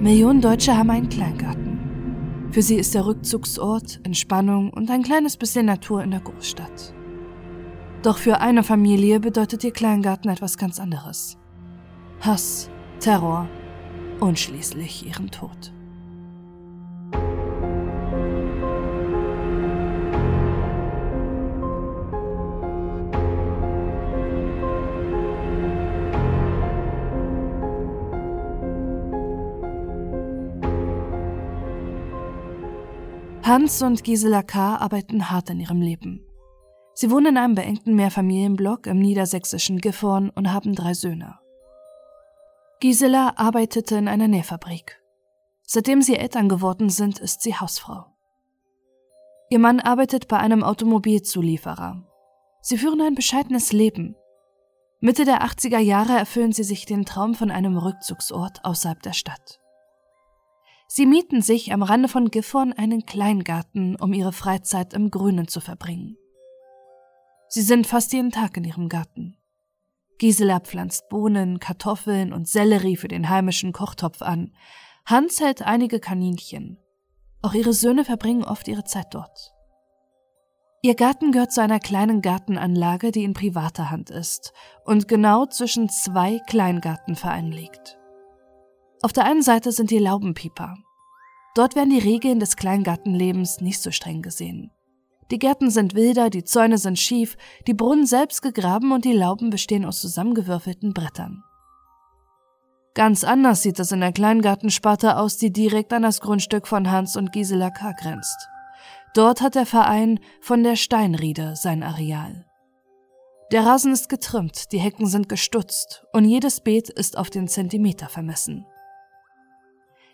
Millionen Deutsche haben einen Kleingarten. Für sie ist der Rückzugsort, Entspannung und ein kleines bisschen Natur in der Großstadt. Doch für eine Familie bedeutet ihr Kleingarten etwas ganz anderes. Hass, Terror und schließlich ihren Tod. Hans und Gisela K. arbeiten hart in ihrem Leben. Sie wohnen in einem beengten Mehrfamilienblock im niedersächsischen Gifhorn und haben drei Söhne. Gisela arbeitete in einer Nähfabrik. Seitdem sie Eltern geworden sind, ist sie Hausfrau. Ihr Mann arbeitet bei einem Automobilzulieferer. Sie führen ein bescheidenes Leben. Mitte der 80er Jahre erfüllen sie sich den Traum von einem Rückzugsort außerhalb der Stadt. Sie mieten sich am Rande von Gifhorn einen Kleingarten, um ihre Freizeit im Grünen zu verbringen. Sie sind fast jeden Tag in ihrem Garten. Gisela pflanzt Bohnen, Kartoffeln und Sellerie für den heimischen Kochtopf an. Hans hält einige Kaninchen. Auch ihre Söhne verbringen oft ihre Zeit dort. Ihr Garten gehört zu einer kleinen Gartenanlage, die in privater Hand ist und genau zwischen zwei Kleingartenvereinen liegt. Auf der einen Seite sind die Laubenpieper. Dort werden die Regeln des Kleingartenlebens nicht so streng gesehen. Die Gärten sind wilder, die Zäune sind schief, die Brunnen selbst gegraben und die Lauben bestehen aus zusammengewürfelten Brettern. Ganz anders sieht es in der Kleingartensparte aus, die direkt an das Grundstück von Hans und Gisela K. grenzt. Dort hat der Verein von der Steinriede sein Areal. Der Rasen ist getrimmt, die Hecken sind gestutzt und jedes Beet ist auf den Zentimeter vermessen.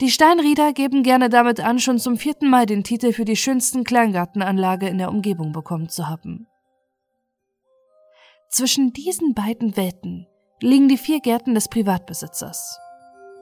Die Steinrieder geben gerne damit an, schon zum vierten Mal den Titel für die schönsten Kleingartenanlage in der Umgebung bekommen zu haben. Zwischen diesen beiden Welten liegen die vier Gärten des Privatbesitzers.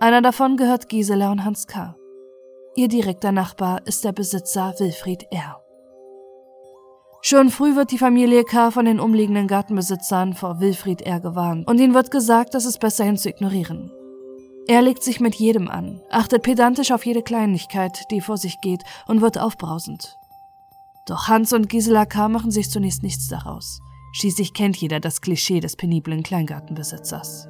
Einer davon gehört Gisela und Hans K. Ihr direkter Nachbar ist der Besitzer Wilfried R. Schon früh wird die Familie K. von den umliegenden Gartenbesitzern vor Wilfried R. gewarnt und ihnen wird gesagt, dass es besser hin zu ignorieren. Er legt sich mit jedem an, achtet pedantisch auf jede Kleinigkeit, die vor sich geht, und wird aufbrausend. Doch Hans und Gisela K. machen sich zunächst nichts daraus. Schließlich kennt jeder das Klischee des peniblen Kleingartenbesitzers.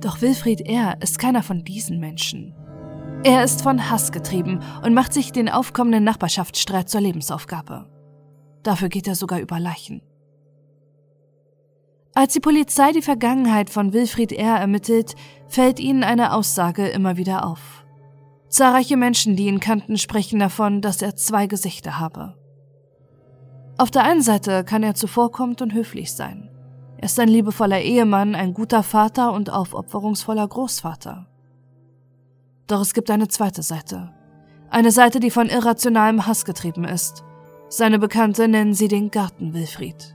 Doch Wilfried R. ist keiner von diesen Menschen. Er ist von Hass getrieben und macht sich den aufkommenden Nachbarschaftsstreit zur Lebensaufgabe. Dafür geht er sogar über Leichen. Als die Polizei die Vergangenheit von Wilfried R. ermittelt, fällt ihnen eine Aussage immer wieder auf. Zahlreiche Menschen, die ihn kannten, sprechen davon, dass er zwei Gesichter habe. Auf der einen Seite kann er zuvorkommend und höflich sein. Er ist ein liebevoller Ehemann, ein guter Vater und aufopferungsvoller Großvater. Doch es gibt eine zweite Seite. Eine Seite, die von irrationalem Hass getrieben ist. Seine Bekannte nennen sie den Garten Wilfried.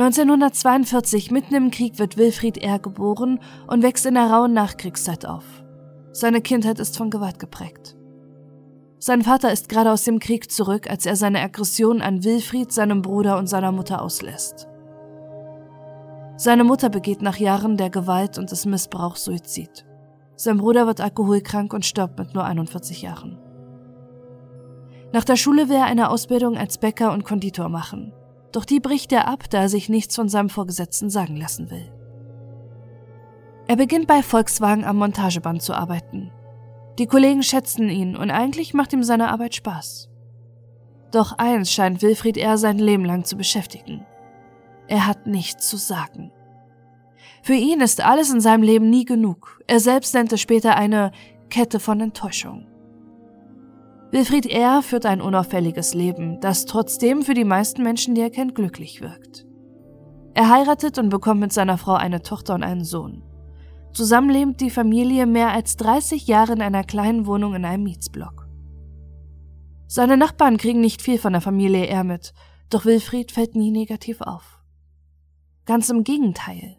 1942, mitten im Krieg, wird Wilfried R. geboren und wächst in der rauen Nachkriegszeit auf. Seine Kindheit ist von Gewalt geprägt. Sein Vater ist gerade aus dem Krieg zurück, als er seine Aggression an Wilfried, seinem Bruder und seiner Mutter auslässt. Seine Mutter begeht nach Jahren der Gewalt und des Missbrauchs Suizid. Sein Bruder wird alkoholkrank und stirbt mit nur 41 Jahren. Nach der Schule will er eine Ausbildung als Bäcker und Konditor machen. Doch die bricht er ab, da er sich nichts von seinem Vorgesetzten sagen lassen will. Er beginnt bei Volkswagen am Montageband zu arbeiten. Die Kollegen schätzen ihn und eigentlich macht ihm seine Arbeit Spaß. Doch eins scheint Wilfried R. sein Leben lang zu beschäftigen. Er hat nichts zu sagen. Für ihn ist alles in seinem Leben nie genug. Er selbst nennt es später eine Kette von Enttäuschung. Wilfried R. führt ein unauffälliges Leben, das trotzdem für die meisten Menschen, die er kennt, glücklich wirkt. Er heiratet und bekommt mit seiner Frau eine Tochter und einen Sohn. Zusammen lebt die Familie mehr als 30 Jahre in einer kleinen Wohnung in einem Mietsblock. Seine Nachbarn kriegen nicht viel von der Familie R mit, doch Wilfried fällt nie negativ auf. Ganz im Gegenteil.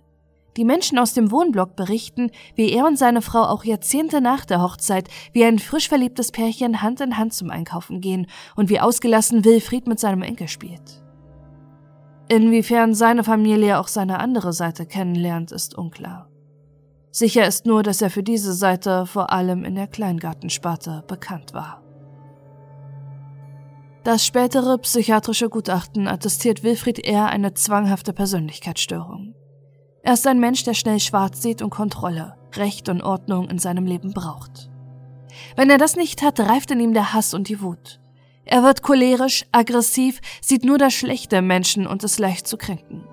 Die Menschen aus dem Wohnblock berichten, wie er und seine Frau auch Jahrzehnte nach der Hochzeit wie ein frisch verliebtes Pärchen Hand in Hand zum Einkaufen gehen und wie ausgelassen Wilfried mit seinem Enkel spielt. Inwiefern seine Familie auch seine andere Seite kennenlernt, ist unklar. Sicher ist nur, dass er für diese Seite vor allem in der Kleingartensparte bekannt war. Das spätere psychiatrische Gutachten attestiert Wilfried R. eine zwanghafte Persönlichkeitsstörung. Er ist ein Mensch, der schnell schwarz sieht und Kontrolle, Recht und Ordnung in seinem Leben braucht. Wenn er das nicht hat, reift in ihm der Hass und die Wut. Er wird cholerisch, aggressiv, sieht nur das Schlechte im Menschen und ist leicht zu kränken.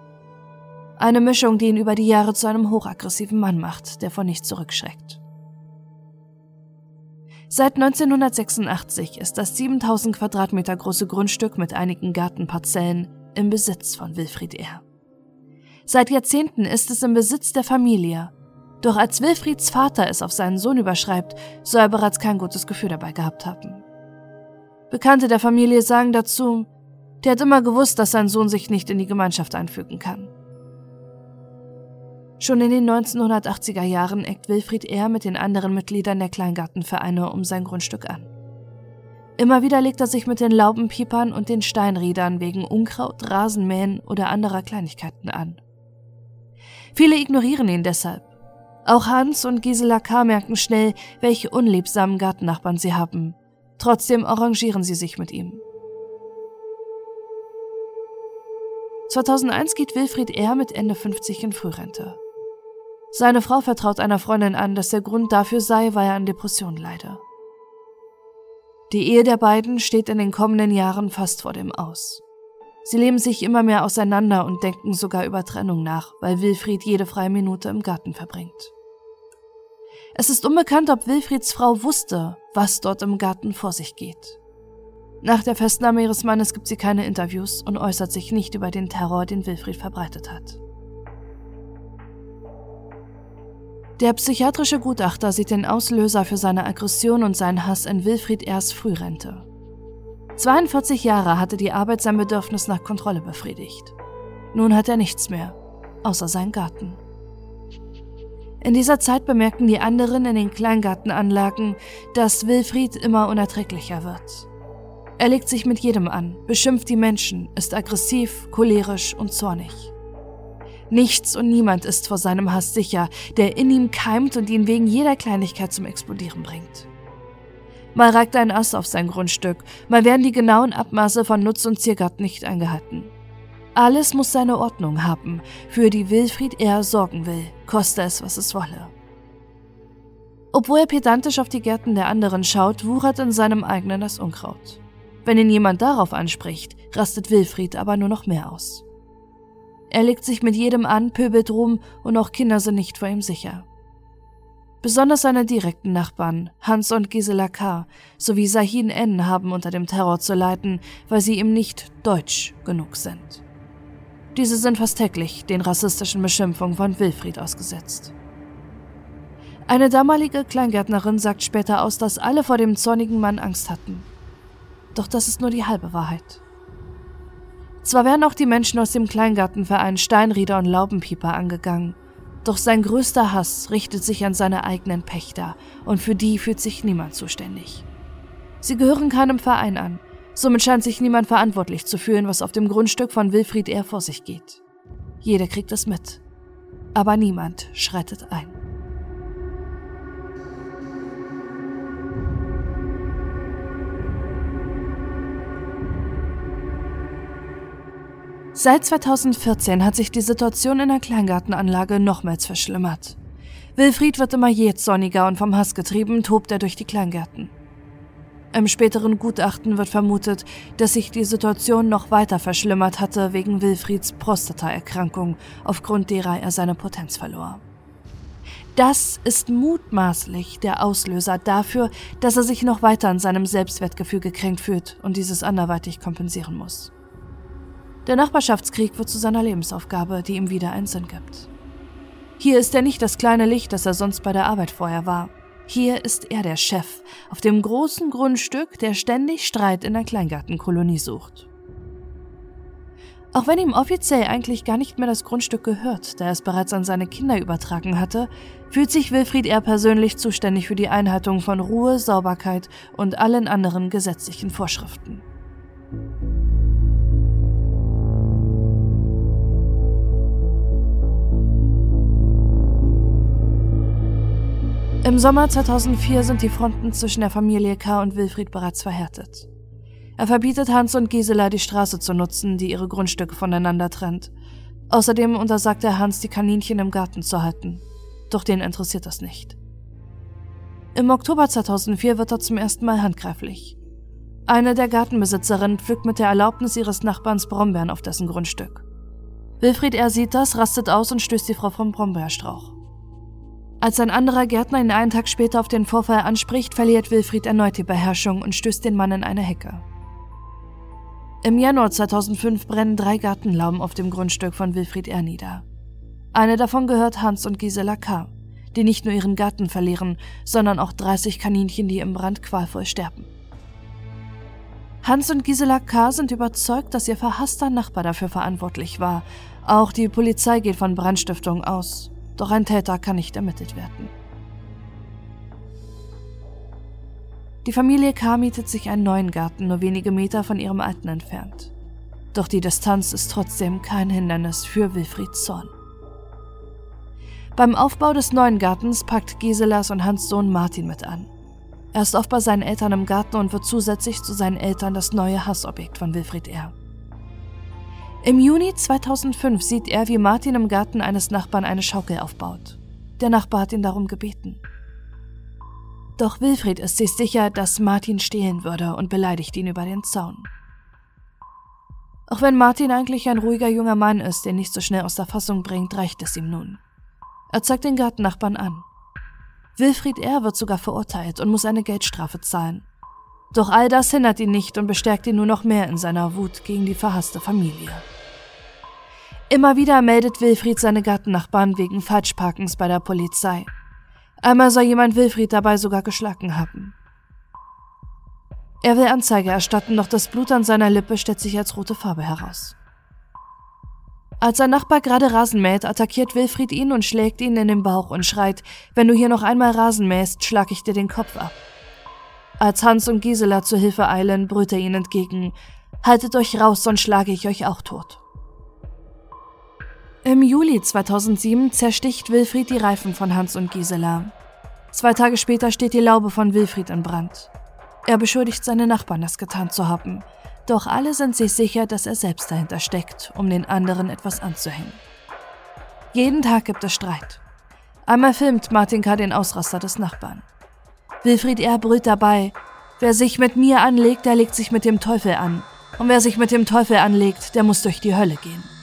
Eine Mischung, die ihn über die Jahre zu einem hochaggressiven Mann macht, der vor nichts zurückschreckt. Seit 1986 ist das 7000 Quadratmeter große Grundstück mit einigen Gartenparzellen im Besitz von Wilfried R. Seit Jahrzehnten ist es im Besitz der Familie. Doch als Wilfrieds Vater es auf seinen Sohn überschreibt, soll er bereits kein gutes Gefühl dabei gehabt haben. Bekannte der Familie sagen dazu, der hat immer gewusst, dass sein Sohn sich nicht in die Gemeinschaft einfügen kann. Schon in den 1980er Jahren eckt Wilfried R. mit den anderen Mitgliedern der Kleingartenvereine um sein Grundstück an. Immer wieder legt er sich mit den Laubenpiepern und den Steinriedern wegen Unkraut, Rasenmähen oder anderer Kleinigkeiten an. Viele ignorieren ihn deshalb. Auch Hans und Gisela K. merken schnell, welche unliebsamen Gartennachbarn sie haben Trotzdem arrangieren sie sich mit ihm. 2001 geht Wilfried R. mit Ende 50 in Frührente. Seine Frau vertraut einer Freundin an, dass der Grund dafür sei, weil er an Depressionen leide. Die Ehe der beiden steht in den kommenden Jahren fast vor dem Aus. Sie leben sich immer mehr auseinander und denken sogar über Trennung nach, weil Wilfried jede freie Minute im Garten verbringt. Es ist unbekannt, ob Wilfrieds Frau wusste, was dort im Garten vor sich geht. Nach der Festnahme ihres Mannes gibt sie keine Interviews und äußert sich nicht über den Terror, den Wilfried verbreitet hat. Der psychiatrische Gutachter sieht den Auslöser für seine Aggression und seinen Hass in Wilfried erst Frührente. 42 Jahre hatte die Arbeit sein Bedürfnis nach Kontrolle befriedigt. Nun hat er nichts mehr, außer seinen Garten. In dieser Zeit bemerken die anderen in den Kleingartenanlagen, dass Wilfried immer unerträglicher wird. Er legt sich mit jedem an, beschimpft die Menschen, ist aggressiv, cholerisch und zornig. Nichts und niemand ist vor seinem Hass sicher, der in ihm keimt und ihn wegen jeder Kleinigkeit zum Explodieren bringt. Mal ragt ein Ass auf sein Grundstück, mal werden die genauen Abmaße von Nutz- und Ziergarten nicht eingehalten. Alles muss seine Ordnung haben, für die Wilfried er sorgen will, koste es, was es wolle. Obwohl er pedantisch auf die Gärten der anderen schaut, wuchert in seinem eigenen das Unkraut. Wenn ihn jemand darauf anspricht, rastet Wilfried aber nur noch mehr aus. Er legt sich mit jedem an, pöbelt rum und auch Kinder sind nicht vor ihm sicher. Besonders seine direkten Nachbarn, Hans und Gisela K. sowie Sahin N. haben unter dem Terror zu leiden, weil sie ihm nicht deutsch genug sind. Diese sind fast täglich den rassistischen Beschimpfungen von Wilfried ausgesetzt. Eine damalige Kleingärtnerin sagt später aus, dass alle vor dem zornigen Mann Angst hatten. Doch das ist nur die halbe Wahrheit. Zwar werden auch die Menschen aus dem Kleingartenverein Steinrieder und Laubenpieper angegangen, doch sein größter Hass richtet sich an seine eigenen Pächter und für die fühlt sich niemand zuständig. Sie gehören keinem Verein an, Somit scheint sich niemand verantwortlich zu fühlen, was auf dem Grundstück von Wilfried R. vor sich geht. Jeder kriegt es mit. Aber niemand schreitet ein. Seit 2014 hat sich die Situation in der Kleingartenanlage nochmals verschlimmert. Wilfried wird immer jähzorniger und vom Hass getrieben, tobt er durch die Kleingärten. Im späteren Gutachten wird vermutet, dass sich die Situation noch weiter verschlimmert hatte wegen Wilfrieds Prostataerkrankung, aufgrund derer er seine Potenz verlor. Das ist mutmaßlich der Auslöser dafür, dass er sich noch weiter an seinem Selbstwertgefühl gekränkt fühlt und dieses anderweitig kompensieren muss. Der Nachbarschaftskrieg wird zu seiner Lebensaufgabe, die ihm wieder einen Sinn gibt. Hier ist er nicht das kleine Licht, das er sonst bei der Arbeit vorher war. Hier ist er der Chef auf dem großen Grundstück, der ständig Streit in der Kleingartenkolonie sucht. Auch wenn ihm offiziell eigentlich gar nicht mehr das Grundstück gehört, da er es bereits an seine Kinder übertragen hatte, fühlt sich Wilfried eher persönlich zuständig für die Einhaltung von Ruhe, Sauberkeit und allen anderen gesetzlichen Vorschriften. Im Sommer 2004 sind die Fronten zwischen der Familie K. und Wilfried bereits verhärtet. Er verbietet Hans und Gisela, die Straße zu nutzen, die ihre Grundstücke voneinander trennt. Außerdem untersagt er Hans, die Kaninchen im Garten zu halten. Doch den interessiert das nicht. Im Oktober 2004 wird er zum ersten Mal handgreiflich. Eine der Gartenbesitzerinnen pflückt mit der Erlaubnis ihres Nachbarns Brombeeren auf dessen Grundstück. Wilfried R. sieht das, rastet aus und stößt die Frau vom Brombeerstrauch. Als ein anderer Gärtner ihn einen Tag später auf den Vorfall anspricht, verliert Wilfried erneut die Beherrschung und stößt den Mann in eine Hecke. Im Januar 2005 brennen drei Gartenlauben auf dem Grundstück von Wilfried R. nieder. Eine davon gehört Hans und Gisela K., die nicht nur ihren Garten verlieren, sondern auch 30 Kaninchen, die im Brand qualvoll sterben. Hans und Gisela K. sind überzeugt, dass ihr verhasster Nachbar dafür verantwortlich war. Auch die Polizei geht von Brandstiftung aus. Doch ein Täter kann nicht ermittelt werden. Die Familie K. mietet sich einen neuen Garten nur wenige Meter von ihrem alten entfernt. Doch die Distanz ist trotzdem kein Hindernis für Wilfrieds Zorn. Beim Aufbau des neuen Gartens packt Giselas und Hans Sohn Martin mit an. Er ist oft bei seinen Eltern im Garten und wird zusätzlich zu seinen Eltern das neue Hassobjekt von Wilfried R. Im Juni 2005 sieht er, wie Martin im Garten eines Nachbarn eine Schaukel aufbaut. Der Nachbar hat ihn darum gebeten. Doch Wilfried ist sich sicher, dass Martin stehlen würde und beleidigt ihn über den Zaun. Auch wenn Martin eigentlich ein ruhiger junger Mann ist, der nicht so schnell aus der Fassung bringt, reicht es ihm nun. Er zeigt den Gartennachbarn an. Wilfried R. wird sogar verurteilt und muss eine Geldstrafe zahlen. Doch all das hindert ihn nicht und bestärkt ihn nur noch mehr in seiner Wut gegen die verhasste Familie. Immer wieder meldet Wilfried seine Gartennachbarn wegen Falschparkens bei der Polizei. Einmal soll jemand Wilfried dabei sogar geschlagen haben. Er will Anzeige erstatten, doch das Blut an seiner Lippe stellt sich als rote Farbe heraus. Als sein Nachbar gerade Rasen mäht, attackiert Wilfried ihn und schlägt ihn in den Bauch und schreit, wenn du hier noch einmal Rasen mähst, schlag ich dir den Kopf ab. Als Hans und Gisela zur Hilfe eilen, brüllt er ihnen entgegen, haltet euch raus, sonst schlage ich euch auch tot. Im Juli 2007 zersticht Wilfried die Reifen von Hans und Gisela. Zwei Tage später steht die Laube von Wilfried in Brand. Er beschuldigt seine Nachbarn, das getan zu haben. Doch alle sind sich sicher, dass er selbst dahinter steckt, um den anderen etwas anzuhängen. Jeden Tag gibt es Streit. Einmal filmt Martin K. den Ausraster des Nachbarn. Wilfried R. brüllt dabei, wer sich mit mir anlegt, der legt sich mit dem Teufel an. Und wer sich mit dem Teufel anlegt, der muss durch die Hölle gehen.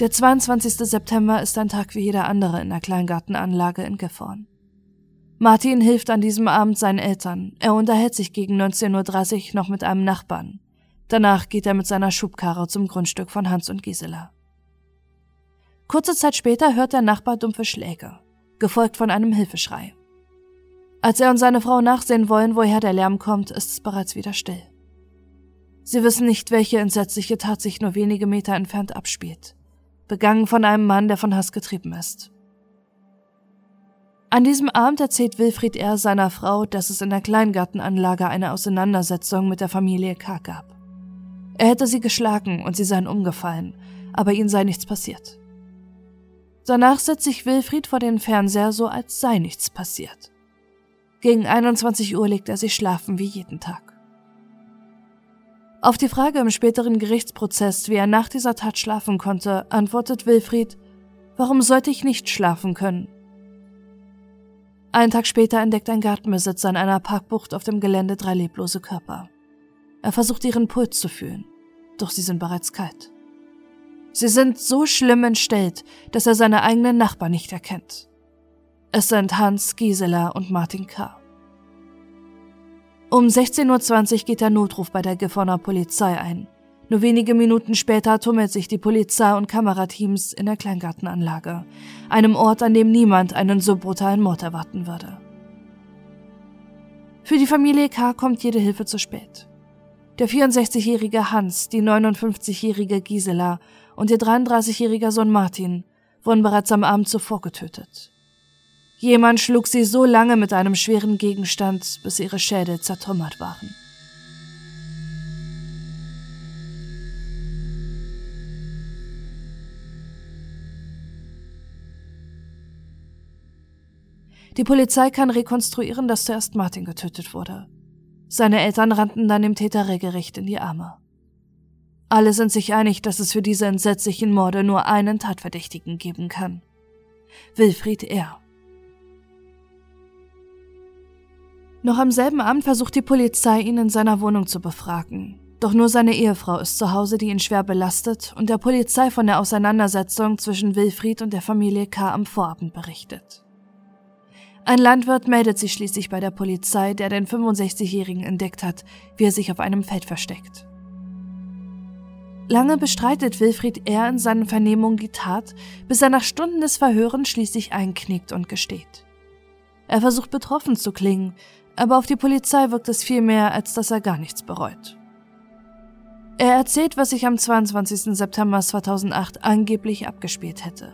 Der 22. September ist ein Tag wie jeder andere in der Kleingartenanlage in Gifhorn. Martin hilft an diesem Abend seinen Eltern. Er unterhält sich gegen 19.30 Uhr noch mit einem Nachbarn. Danach geht er mit seiner Schubkarre zum Grundstück von Hans und Gisela. Kurze Zeit später hört der Nachbar dumpfe Schläge, gefolgt von einem Hilfeschrei. Als er und seine Frau nachsehen wollen, woher der Lärm kommt, ist es bereits wieder still. Sie wissen nicht, welche entsetzliche Tat sich nur wenige Meter entfernt abspielt begangen von einem Mann, der von Hass getrieben ist. An diesem Abend erzählt Wilfried R. seiner Frau, dass es in der Kleingartenanlage eine Auseinandersetzung mit der Familie K. gab. Er hätte sie geschlagen und sie seien umgefallen, aber ihnen sei nichts passiert. Danach setzt sich Wilfried vor den Fernseher, so als sei nichts passiert. Gegen 21 Uhr legt er sich schlafen wie jeden Tag. Auf die Frage im späteren Gerichtsprozess, wie er nach dieser Tat schlafen konnte, antwortet Wilfried, warum sollte ich nicht schlafen können? Einen Tag später entdeckt ein Gartenbesitzer in einer Parkbucht auf dem Gelände drei leblose Körper. Er versucht ihren Puls zu fühlen, doch sie sind bereits kalt. Sie sind so schlimm entstellt, dass er seine eigenen Nachbarn nicht erkennt. Es sind Hans, Gisela und Martin K. Um 16.20 Uhr geht der Notruf bei der Gifhorner Polizei ein. Nur wenige Minuten später tummelt sich die Polizei und Kamerateams in der Kleingartenanlage, einem Ort, an dem niemand einen so brutalen Mord erwarten würde. Für die Familie K. kommt jede Hilfe zu spät. Der 64-jährige Hans, die 59-jährige Gisela und ihr 33-jähriger Sohn Martin wurden bereits am Abend zuvor getötet. Jemand schlug sie so lange mit einem schweren Gegenstand, bis ihre Schädel zertrümmert waren. Die Polizei kann rekonstruieren, dass zuerst Martin getötet wurde. Seine Eltern rannten dann dem Täter regelrecht in die Arme. Alle sind sich einig, dass es für diese entsetzlichen Morde nur einen Tatverdächtigen geben kann. Wilfried R. Noch am selben Abend versucht die Polizei, ihn in seiner Wohnung zu befragen. Doch nur seine Ehefrau ist zu Hause, die ihn schwer belastet und der Polizei von der Auseinandersetzung zwischen Wilfried und der Familie K. am Vorabend berichtet. Ein Landwirt meldet sich schließlich bei der Polizei, der den 65-Jährigen entdeckt hat, wie er sich auf einem Feld versteckt. Lange bestreitet Wilfried R. in seinen Vernehmungen die Tat, bis er nach Stunden des Verhörens schließlich einknickt und gesteht. Er versucht betroffen zu klingen, aber auf die Polizei wirkt es viel mehr, als dass er gar nichts bereut. Er erzählt, was sich am 22. September 2008 angeblich abgespielt hätte.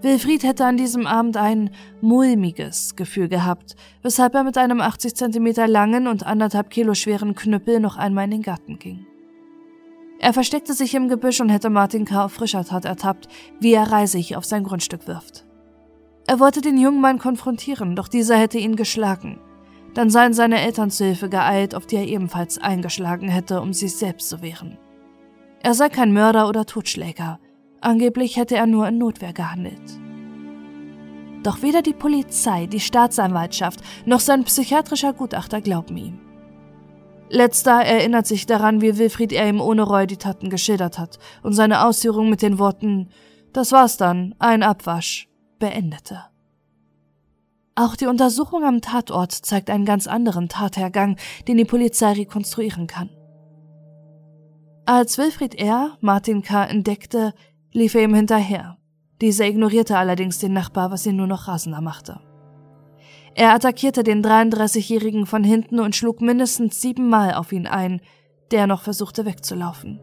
Wilfried hätte an diesem Abend ein mulmiges Gefühl gehabt, weshalb er mit einem 80 cm langen und anderthalb Kilo schweren Knüppel noch einmal in den Garten ging. Er versteckte sich im Gebüsch und hätte Martin K. auf frischer Tat ertappt, wie er Reisig auf sein Grundstück wirft. Er wollte den jungen Mann konfrontieren, doch dieser hätte ihn geschlagen. Dann seien seine Eltern zu Hilfe geeilt, auf die er ebenfalls eingeschlagen hätte, um sich selbst zu wehren. Er sei kein Mörder oder Totschläger, Angeblich hätte er nur in Notwehr gehandelt. Doch weder die Polizei, die Staatsanwaltschaft noch sein psychiatrischer Gutachter glauben ihm. Letzter erinnert sich daran, wie Wilfried er ihm ohne Reue die Taten geschildert hat und seine Ausführung mit den Worten Das war's dann, ein Abwasch, beendete. Auch die Untersuchung am Tatort zeigt einen ganz anderen Tathergang, den die Polizei rekonstruieren kann. Als Wilfried R. Martin K. entdeckte, lief er ihm hinterher. Dieser ignorierte allerdings den Nachbar, was ihn nur noch rasender machte. Er attackierte den 33-Jährigen von hinten und schlug mindestens siebenmal auf ihn ein, der noch versuchte wegzulaufen.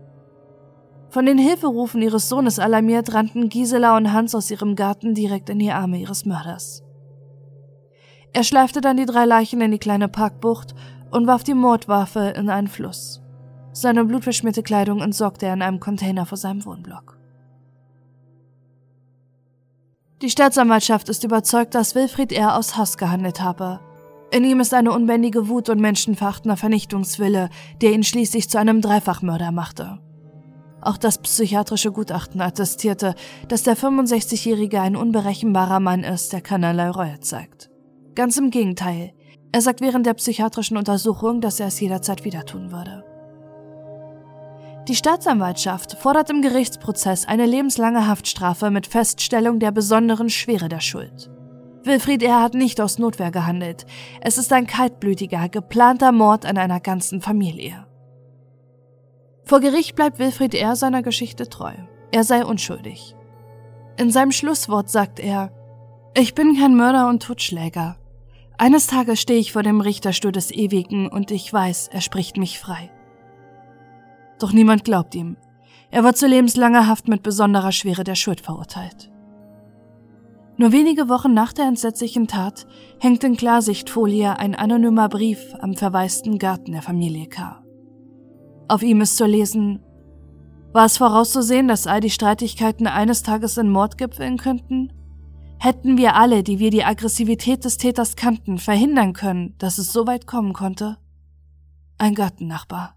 Von den Hilferufen ihres Sohnes alarmiert rannten Gisela und Hans aus ihrem Garten direkt in die Arme ihres Mörders. Er schleifte dann die drei Leichen in die kleine Parkbucht und warf die Mordwaffe in einen Fluss. Seine blutverschmierte Kleidung entsorgte er in einem Container vor seinem Wohnblock. Die Staatsanwaltschaft ist überzeugt, dass Wilfried R. aus Hass gehandelt habe. In ihm ist eine unbändige Wut und menschenverachtender Vernichtungswille, der ihn schließlich zu einem Dreifachmörder machte. Auch das psychiatrische Gutachten attestierte, dass der 65-Jährige ein unberechenbarer Mann ist, der keinerlei Reue zeigt. Ganz im Gegenteil. Er sagt während der psychiatrischen Untersuchung, dass er es jederzeit wieder tun würde. Die Staatsanwaltschaft fordert im Gerichtsprozess eine lebenslange Haftstrafe mit Feststellung der besonderen Schwere der Schuld. Wilfried R. hat nicht aus Notwehr gehandelt. Es ist ein kaltblütiger, geplanter Mord an einer ganzen Familie. Vor Gericht bleibt Wilfried R. seiner Geschichte treu. Er sei unschuldig. In seinem Schlusswort sagt er, ich bin kein Mörder und Totschläger. Eines Tages stehe ich vor dem Richterstuhl des Ewigen und ich weiß, er spricht mich frei. Doch niemand glaubt ihm. Er war zu lebenslanger Haft mit besonderer Schwere der Schuld verurteilt. Nur wenige Wochen nach der entsetzlichen Tat hängt in Klarsichtfolie ein anonymer Brief am verwaisten Garten der Familie K. Auf ihm ist zu lesen, war es vorauszusehen, dass all die Streitigkeiten eines Tages in Mord gipfeln könnten? Hätten wir alle, die wir die Aggressivität des Täters kannten, verhindern können, dass es so weit kommen konnte? Ein Gartennachbar.